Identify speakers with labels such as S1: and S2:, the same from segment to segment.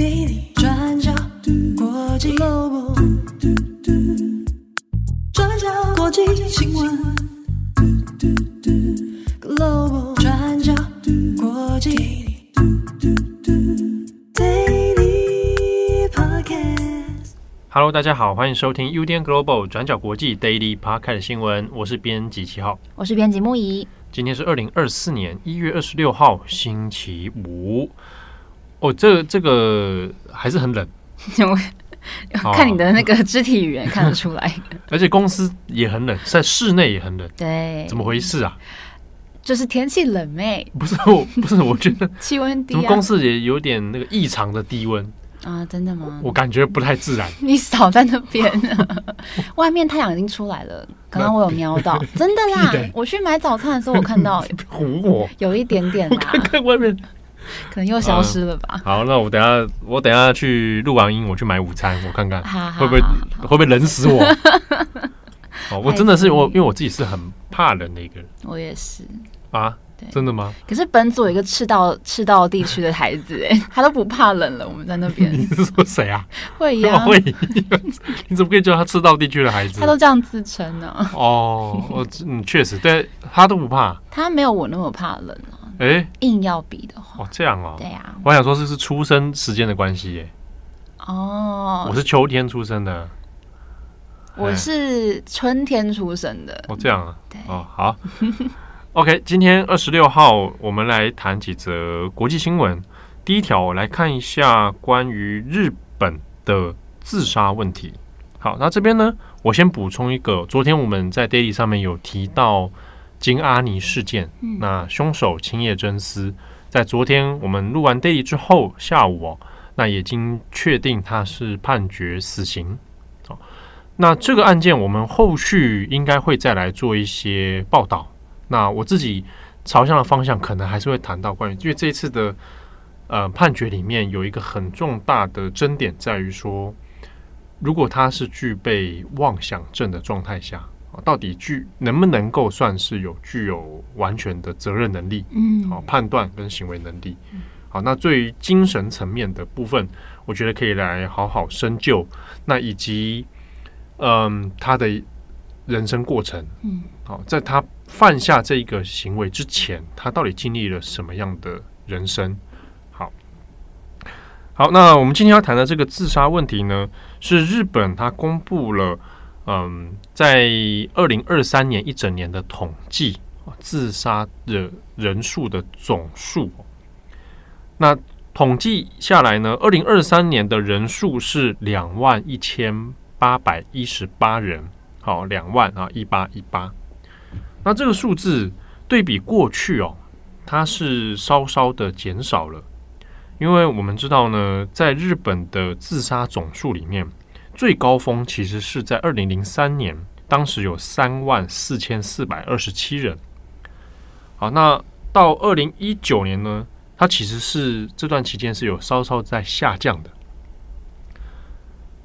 S1: Daily 转角国际转角国际新闻 Global 转角国际 Daily Podcast。
S2: Hello，大家好，欢迎收听 UDN Global 转角国际 Daily Podcast 的新闻，我是编辑七号，
S3: 我是编辑木仪。
S2: 今天是二零二四年一月二十六号，星期五。哦，这个这个还是很冷，
S3: 看你的那个肢体语言看得出来。
S2: 而且公司也很冷，在室内也很冷。
S3: 对，
S2: 怎么回事啊？
S3: 就是天气冷妹。
S2: 不是我，不是我觉得
S3: 气温低，
S2: 公司也有点那个异常的低温
S3: 啊？真的吗？
S2: 我感觉不太自然。
S3: 你少在那边，外面太阳已经出来了。刚刚我有瞄到，真的啦！我去买早餐的时候，我看到
S2: 唬我，
S3: 有一点点啦。
S2: 看看外面，
S3: 可能又消失了吧？
S2: 嗯、好，那我等下我等下去录完音，我去买午餐，我看看会不会会不会冷死我？哦，我真的是我，因为我自己是很怕冷的一个人。
S3: 我也是
S2: 啊。真的吗？
S3: 可是本组有一个赤道赤道地区的孩子，哎，他都不怕冷了。我们在那边，
S2: 你是说谁啊？会呀 你怎么可以叫他赤道地区的孩子？
S3: 他都这样自称呢。
S2: 哦，我嗯，确实，对他都不怕，
S3: 他没有我那么怕冷啊。
S2: 哎，
S3: 硬要比的话，
S2: 哦，这样哦。
S3: 对呀，
S2: 我想说这是出生时间的关系耶。
S3: 哦，
S2: 我是秋天出生的，
S3: 我是春天出生的。
S2: 哦，这样啊。对，哦，好。OK，今天二十六号，我们来谈几则国际新闻。第一条，我来看一下关于日本的自杀问题。好，那这边呢，我先补充一个，昨天我们在 Daily 上面有提到金阿尼事件。嗯、那凶手青叶真司，在昨天我们录完 Daily 之后，下午哦，那已经确定他是判决死刑。好，那这个案件我们后续应该会再来做一些报道。那我自己朝向的方向可能还是会谈到关于，因为这一次的呃判决里面有一个很重大的争点在于说，如果他是具备妄想症的状态下，到底具能不能够算是有具有完全的责任能力？嗯，好，判断跟行为能力。好，那对于精神层面的部分，我觉得可以来好好深究。那以及嗯他的人生过程，嗯，好，在他。犯下这一个行为之前，他到底经历了什么样的人生？好，好，那我们今天要谈的这个自杀问题呢，是日本他公布了，嗯，在二零二三年一整年的统计，自杀的人数的总数。那统计下来呢，二零二三年的人数是两万一千八百一十八人，好，两万啊，一八一八。那这个数字对比过去哦，它是稍稍的减少了，因为我们知道呢，在日本的自杀总数里面，最高峰其实是在二零零三年，当时有三万四千四百二十七人。好，那到二零一九年呢，它其实是这段期间是有稍稍在下降的，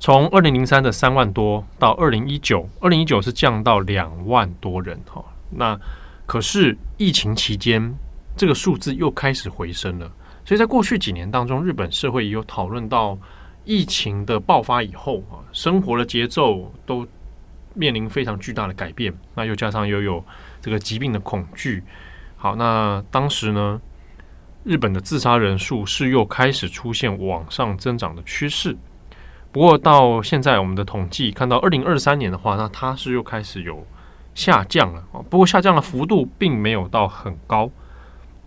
S2: 从二零零三的三万多到二零一九，二零一九是降到两万多人哈。那可是疫情期间，这个数字又开始回升了。所以在过去几年当中，日本社会也有讨论到疫情的爆发以后啊，生活的节奏都面临非常巨大的改变。那又加上又有这个疾病的恐惧。好，那当时呢，日本的自杀人数是又开始出现往上增长的趋势。不过到现在，我们的统计看到二零二三年的话，那它是又开始有。下降了，不过下降的幅度并没有到很高，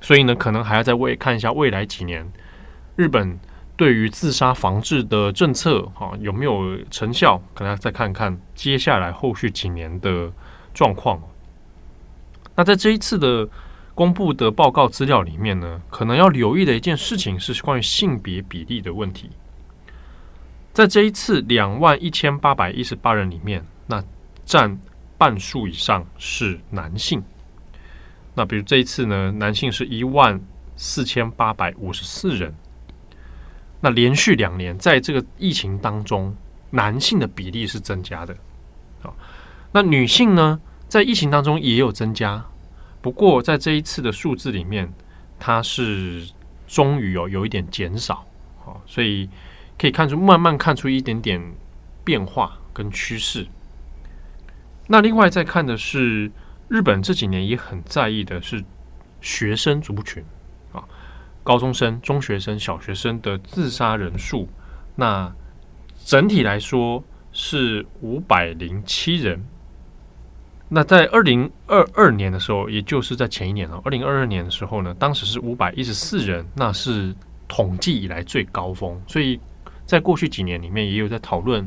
S2: 所以呢，可能还要再未看一下未来几年日本对于自杀防治的政策哈有没有成效，可能要再看看接下来后续几年的状况。那在这一次的公布的报告资料里面呢，可能要留意的一件事情是关于性别比例的问题。在这一次两万一千八百一十八人里面，那占。半数以上是男性，那比如这一次呢，男性是一万四千八百五十四人，那连续两年在这个疫情当中，男性的比例是增加的，好，那女性呢，在疫情当中也有增加，不过在这一次的数字里面，它是终于有有一点减少，好，所以可以看出，慢慢看出一点点变化跟趋势。那另外再看的是，日本这几年也很在意的是学生族群啊，高中生、中学生、小学生的自杀人数，那整体来说是五百零七人。那在二零二二年的时候，也就是在前一年哦，二零二二年的时候呢，当时是五百一十四人，那是统计以来最高峰。所以在过去几年里面，也有在讨论，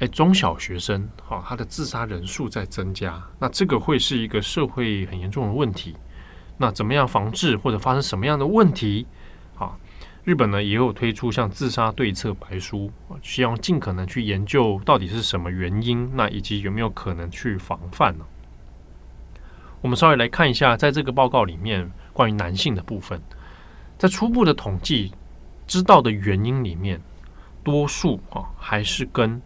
S2: 哎，中小学生哈，他的自杀人数在增加，那这个会是一个社会很严重的问题。那怎么样防治或者发生什么样的问题？啊，日本呢也有推出像自杀对策白书，希望尽可能去研究到底是什么原因，那以及有没有可能去防范呢？我们稍微来看一下，在这个报告里面关于男性的部分，在初步的统计知道的原因里面，多数啊还是跟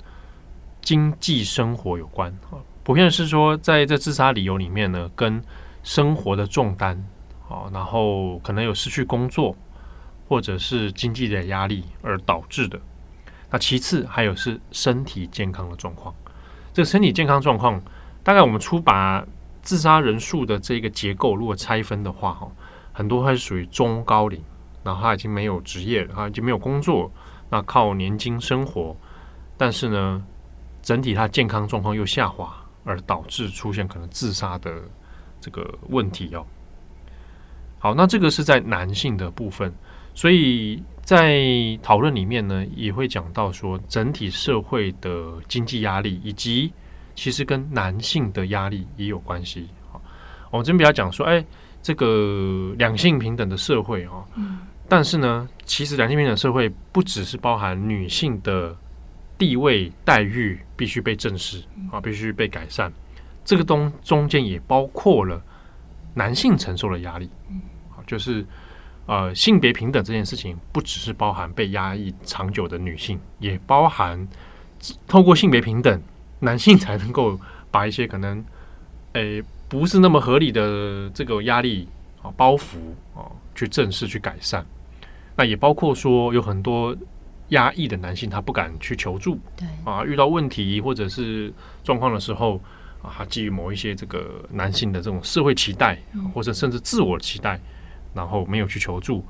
S2: 经济生活有关啊，普遍是说在这自杀理由里面呢，跟生活的重担啊，然后可能有失去工作，或者是经济的压力而导致的。那其次还有是身体健康的状况，这个身体健康状况，大概我们初把自杀人数的这个结构如果拆分的话，哈，很多还是属于中高龄，然后他已经没有职业了，他已经没有工作，那靠年金生活，但是呢，整体他健康状况又下滑，而导致出现可能自杀的这个问题哦。好，那这个是在男性的部分。所以在讨论里面呢，也会讲到说，整体社会的经济压力，以及其实跟男性的压力也有关系。好，我们这边比较讲说，哎，这个两性平等的社会啊，但是呢，其实两性平等社会不只是包含女性的地位待遇必须被正视啊，必须被改善，这个东中间也包括了男性承受的压力，好，就是。呃，性别平等这件事情不只是包含被压抑长久的女性，也包含透过性别平等，男性才能够把一些可能诶不是那么合理的这个压力啊包袱啊去正视去改善。那也包括说有很多压抑的男性，他不敢去求助，对啊，遇到问题或者是状况的时候啊，他基于某一些这个男性的这种社会期待，或者甚至自我期待。然后没有去求助，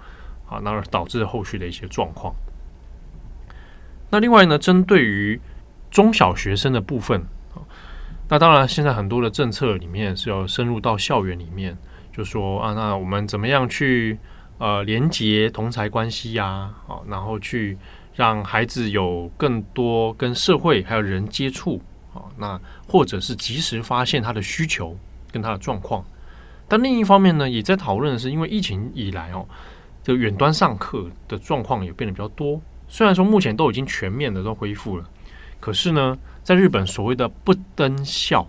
S2: 啊，那而导致后续的一些状况。那另外呢，针对于中小学生的部分，啊，那当然现在很多的政策里面是要深入到校园里面，就说啊，那我们怎么样去呃连接同侪关系呀，啊，然后去让孩子有更多跟社会还有人接触，啊，那或者是及时发现他的需求跟他的状况。但另一方面呢，也在讨论的是，因为疫情以来哦，就远端上课的状况也变得比较多。虽然说目前都已经全面的都恢复了，可是呢，在日本所谓的不登校，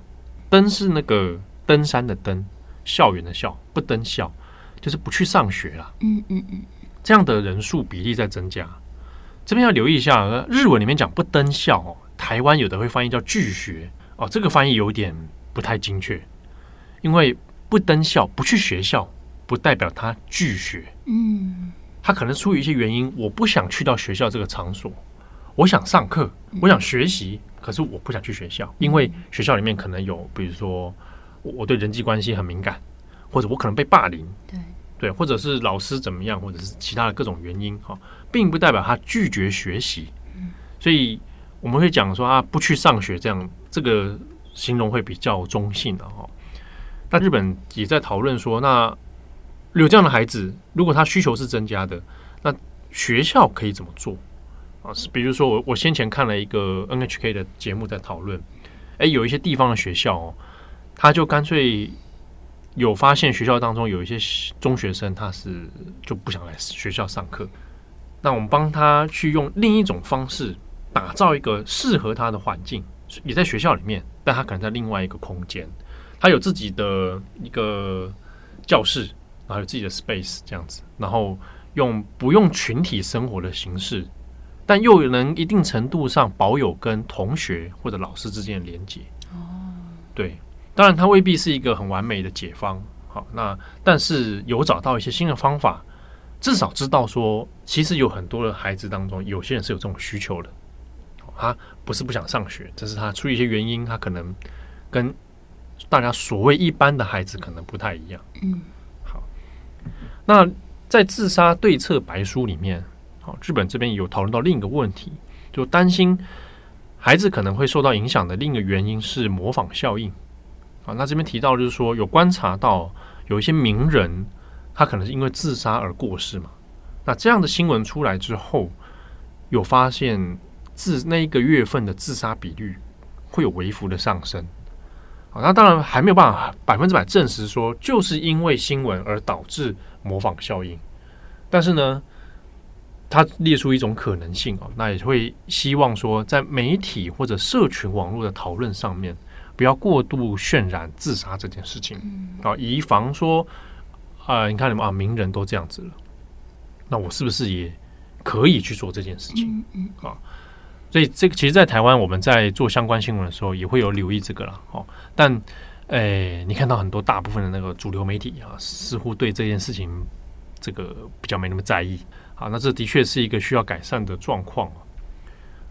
S2: 登是那个登山的登，校园的校，不登校就是不去上学了。嗯嗯嗯，这样的人数比例在增加。这边要留意一下，日文里面讲不登校哦，台湾有的会翻译叫拒学哦，这个翻译有点不太精确，因为。不登校，不去学校，不代表他拒学。嗯，他可能出于一些原因，我不想去到学校这个场所，我想上课，我想学习，可是我不想去学校，因为学校里面可能有，比如说我对人际关系很敏感，或者我可能被霸凌，对对，或者是老师怎么样，或者是其他的各种原因哈，并不代表他拒绝学习。所以我们会讲说啊，不去上学这样，这个形容会比较中性的哈。那日本也在讨论说，那有这样的孩子，如果他需求是增加的，那学校可以怎么做啊？是比如说，我我先前看了一个 NHK 的节目，在讨论，哎，有一些地方的学校哦，他就干脆有发现学校当中有一些中学生，他是就不想来学校上课，那我们帮他去用另一种方式打造一个适合他的环境，也在学校里面，但他可能在另外一个空间。他有自己的一个教室，然后有自己的 space 这样子，然后用不用群体生活的形式，但又能一定程度上保有跟同学或者老师之间的连接。哦，对，当然它未必是一个很完美的解方。好，那但是有找到一些新的方法，至少知道说，其实有很多的孩子当中，有些人是有这种需求的。他不是不想上学，只是他出于一些原因，他可能跟大家所谓一般的孩子可能不太一样。
S3: 嗯，
S2: 好。那在自杀对策白书里面，好，日本这边有讨论到另一个问题，就担心孩子可能会受到影响的另一个原因是模仿效应。啊，那这边提到就是说，有观察到有一些名人，他可能是因为自杀而过世嘛。那这样的新闻出来之后，有发现自那一个月份的自杀比率会有微幅的上升。啊，那当然还没有办法百分之百证实说就是因为新闻而导致模仿效应，但是呢，他列出一种可能性啊，那也会希望说在媒体或者社群网络的讨论上面。不要过度渲染自杀这件事情啊，以防说，啊，你看你们啊，名人都这样子了，那我是不是也可以去做这件事情啊？所以这个其实，在台湾我们在做相关新闻的时候，也会有留意这个了哦。但，诶，你看到很多大部分的那个主流媒体啊，似乎对这件事情这个比较没那么在意。啊，那这的确是一个需要改善的状况。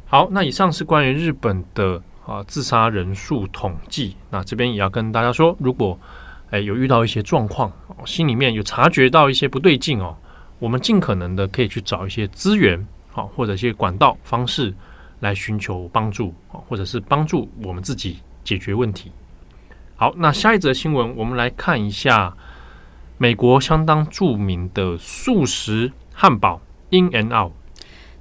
S2: 好，那以上是关于日本的。啊，自杀人数统计，那这边也要跟大家说，如果诶有遇到一些状况，心里面有察觉到一些不对劲哦，我们尽可能的可以去找一些资源，好或者一些管道方式来寻求帮助，或者是帮助我们自己解决问题。好，那下一则新闻，我们来看一下美国相当著名的素食汉堡 In and Out。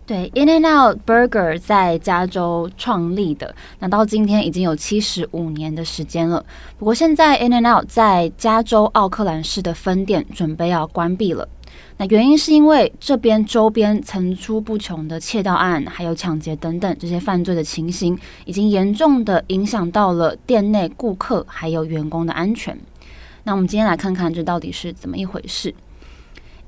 S3: 对，In and Out Burger 在加州创立的，那到今天已经有七十五年的时间了。不过现在，In and Out 在加州奥克兰市的分店准备要关闭了。那原因是因为这边周边层出不穷的窃盗案，还有抢劫等等这些犯罪的情形，已经严重的影响到了店内顾客还有员工的安全。那我们今天来看看这到底是怎么一回事。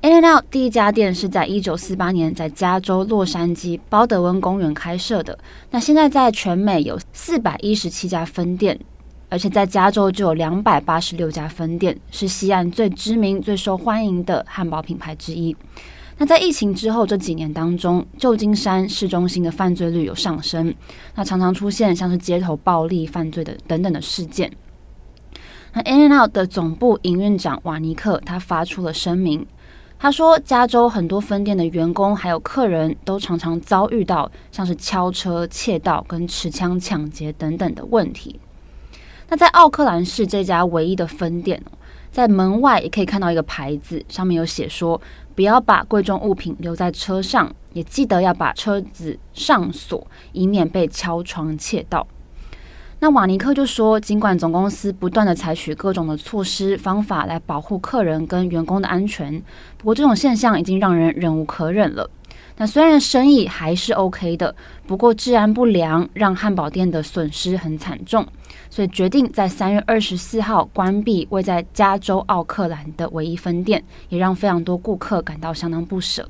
S3: In-N-Out 第一家店是在一九四八年在加州洛杉矶鲍德温公园开设的。那现在在全美有四百一十七家分店，而且在加州就有两百八十六家分店，是西岸最知名、最受欢迎的汉堡品牌之一。那在疫情之后这几年当中，旧金山市中心的犯罪率有上升，那常常出现像是街头暴力犯罪的等等的事件。那 In-N-Out 的总部营运长瓦尼克他发出了声明。他说，加州很多分店的员工还有客人都常常遭遇到像是敲车、窃盗跟持枪抢劫等等的问题。那在奥克兰市这家唯一的分店，在门外也可以看到一个牌子，上面有写说，不要把贵重物品留在车上，也记得要把车子上锁，以免被敲窗窃盗。那瓦尼克就说，尽管总公司不断地采取各种的措施方法来保护客人跟员工的安全，不过这种现象已经让人忍无可忍了。那虽然生意还是 OK 的，不过治安不良让汉堡店的损失很惨重，所以决定在三月二十四号关闭位在加州奥克兰的唯一分店，也让非常多顾客感到相当不舍。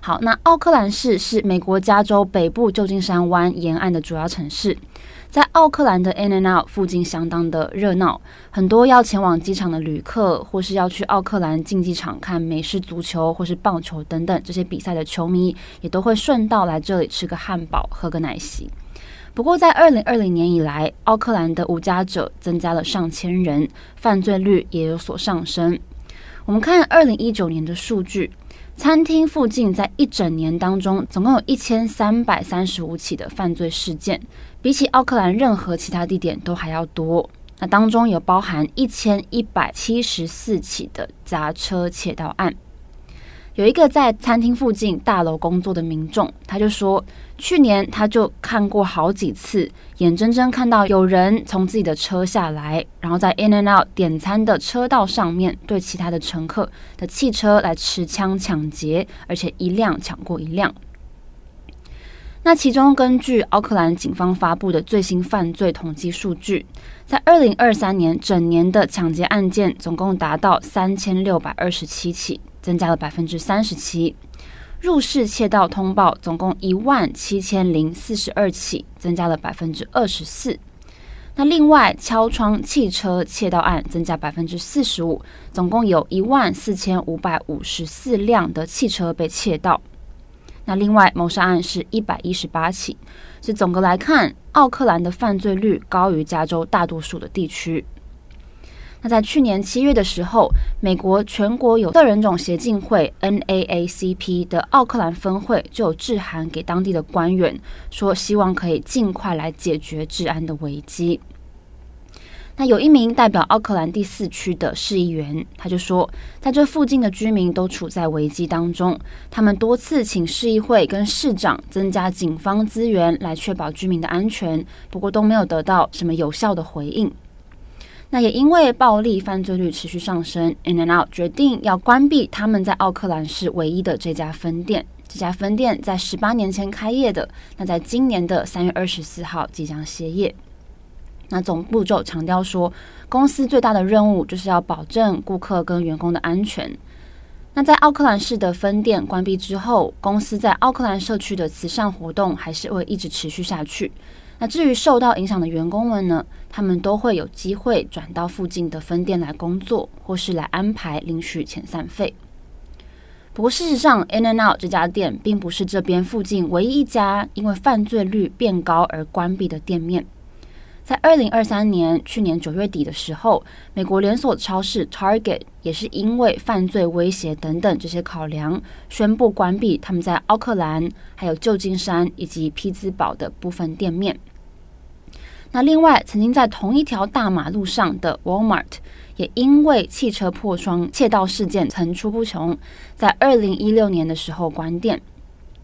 S3: 好，那奥克兰市是美国加州北部旧金山湾沿岸的主要城市。在奥克兰的 In-N-Out 附近相当的热闹，很多要前往机场的旅客，或是要去奥克兰竞技场看美式足球或是棒球等等这些比赛的球迷，也都会顺道来这里吃个汉堡、喝个奶昔。不过，在二零二零年以来，奥克兰的无家者增加了上千人，犯罪率也有所上升。我们看二零一九年的数据。餐厅附近在一整年当中，总共有一千三百三十五起的犯罪事件，比起奥克兰任何其他地点都还要多。那当中有包含一千一百七十四起的砸车窃盗案。有一个在餐厅附近大楼工作的民众，他就说，去年他就看过好几次，眼睁睁看到有人从自己的车下来，然后在 In and Out 点餐的车道上面对其他的乘客的汽车来持枪抢劫，而且一辆抢过一辆。那其中，根据奥克兰警方发布的最新犯罪统计数据，在二零二三年整年的抢劫案件总共达到三千六百二十七起。增加了百分之三十七，入室窃盗通报总共一万七千零四十二起，增加了百分之二十四。那另外，敲窗汽车窃盗案增加百分之四十五，总共有一万四千五百五十四辆的汽车被窃盗。那另外，谋杀案是一百一十八起。所以总的来看，奥克兰的犯罪率高于加州大多数的地区。那在去年七月的时候，美国全国有色人种协进会 （NAACP） 的奥克兰分会就有致函给当地的官员，说希望可以尽快来解决治安的危机。那有一名代表奥克兰第四区的市议员，他就说，在这附近的居民都处在危机当中，他们多次请市议会跟市长增加警方资源来确保居民的安全，不过都没有得到什么有效的回应。那也因为暴力犯罪率持续上升，In and Out 决定要关闭他们在奥克兰市唯一的这家分店。这家分店在十八年前开业的，那在今年的三月二十四号即将歇业。那总部就强调说，公司最大的任务就是要保证顾客跟员工的安全。那在奥克兰市的分店关闭之后，公司在奥克兰社区的慈善活动还是会一直持续下去。那至于受到影响的员工们呢，他们都会有机会转到附近的分店来工作，或是来安排领取遣散费。不过事实上，In and Out 这家店并不是这边附近唯一一家因为犯罪率变高而关闭的店面。在二零二三年去年九月底的时候，美国连锁超市 Target 也是因为犯罪威胁等等这些考量，宣布关闭他们在奥克兰、还有旧金山以及匹兹堡的部分店面。那另外，曾经在同一条大马路上的 Walmart 也因为汽车破窗窃盗事件层出不穷，在二零一六年的时候关店。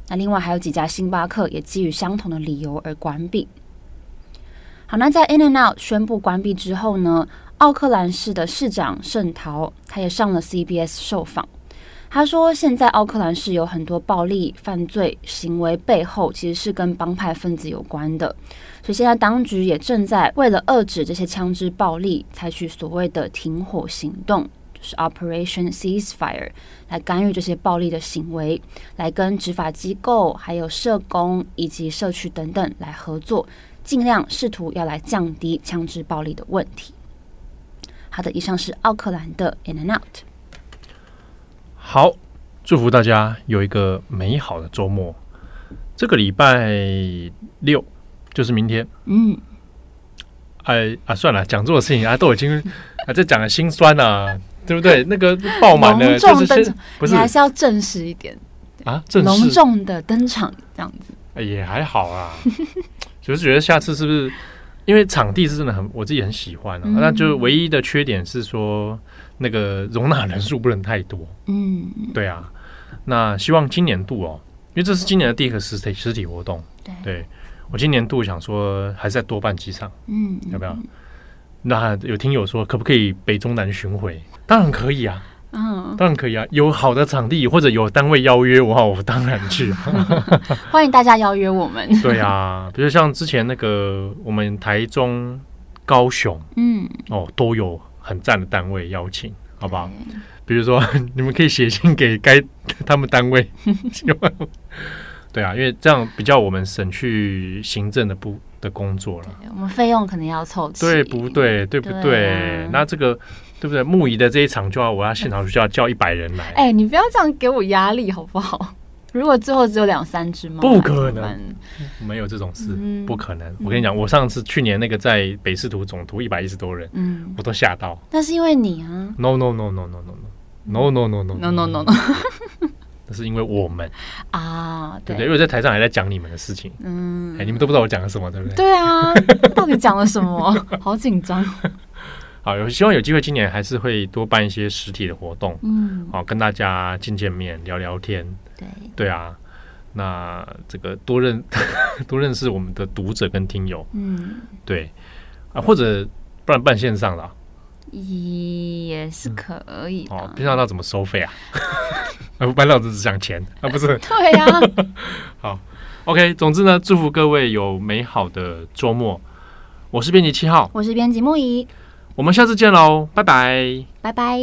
S3: 那另外还有几家星巴克也基于相同的理由而关闭。好，那在 In-N-Out 宣布关闭之后呢，奥克兰市的市长圣陶他也上了 CBS 受访。他说，现在奥克兰市有很多暴力犯罪行为背后其实是跟帮派分子有关的，所以现在当局也正在为了遏制这些枪支暴力，采取所谓的停火行动，就是 Operation Ceasefire，来干预这些暴力的行为，来跟执法机构、还有社工以及社区等等来合作。尽量试图要来降低枪支暴力的问题。好的，以上是奥克兰的 In and Out。
S2: 好，祝福大家有一个美好的周末。这个礼拜六就是明天。嗯，哎啊，算了，讲座的事情啊，都已经啊在讲的心酸啊，对不对？那个爆满了，就是先不是，
S3: 你还是要正式一点
S2: 啊，
S3: 隆重的登场这样子。
S2: 哎，也还好啊。就是觉得下次是不是因为场地是真的很我自己很喜欢啊？嗯、那就唯一的缺点是说那个容纳人数不能太多。嗯，对啊。那希望今年度哦，因为这是今年的第一个实体实体活动。对，对我今年度想说还是再多办几场。嗯，要不要？那有听友说可不可以北中南巡回？当然可以啊。嗯，当然可以啊！有好的场地或者有单位邀约我，我当然去。
S3: 欢迎大家邀约我们。
S2: 对啊，比如像之前那个我们台中、高雄，嗯，哦，都有很赞的单位邀请，好不好？比如说，你们可以写信给该他们单位。对啊，因为这样比较我们省去行政的部的工作了。
S3: 我们费用可能要凑齐，
S2: 对不对？对不对？对啊，那这个。对不对？木仪的这一场就要我要现场就要叫一百人来。
S3: 哎，你不要这样给我压力好不好？如果最后只有两三只猫，
S2: 不可能，没有这种事，不可能。我跟你讲，我上次去年那个在北市图总图一百一十多人，嗯，我都吓到。
S3: 那是因为你啊
S2: ？No no no no no no no no no no
S3: no no no no，
S2: 那是因为我们
S3: 啊，
S2: 对不对？因为在台上还在讲你们的事情，嗯，哎，你们都不知道我讲了什么，对不对？
S3: 对啊，到底讲了什么？好紧张。
S2: 好，有希望有机会，今年还是会多办一些实体的活动，嗯，好，跟大家见见面，聊聊天，对，对啊，那这个多认 多认识我们的读者跟听友，嗯，对，啊，或者不然办线上了，
S3: 也是可以，
S2: 哦，线上那怎么收费啊？啊，班老师只想钱啊，不是？
S3: 对呀，
S2: 好，OK，总之呢，祝福各位有美好的周末。我是编辑七号，
S3: 我是编辑木仪。
S2: 我们下次见喽，拜拜。
S3: 拜拜。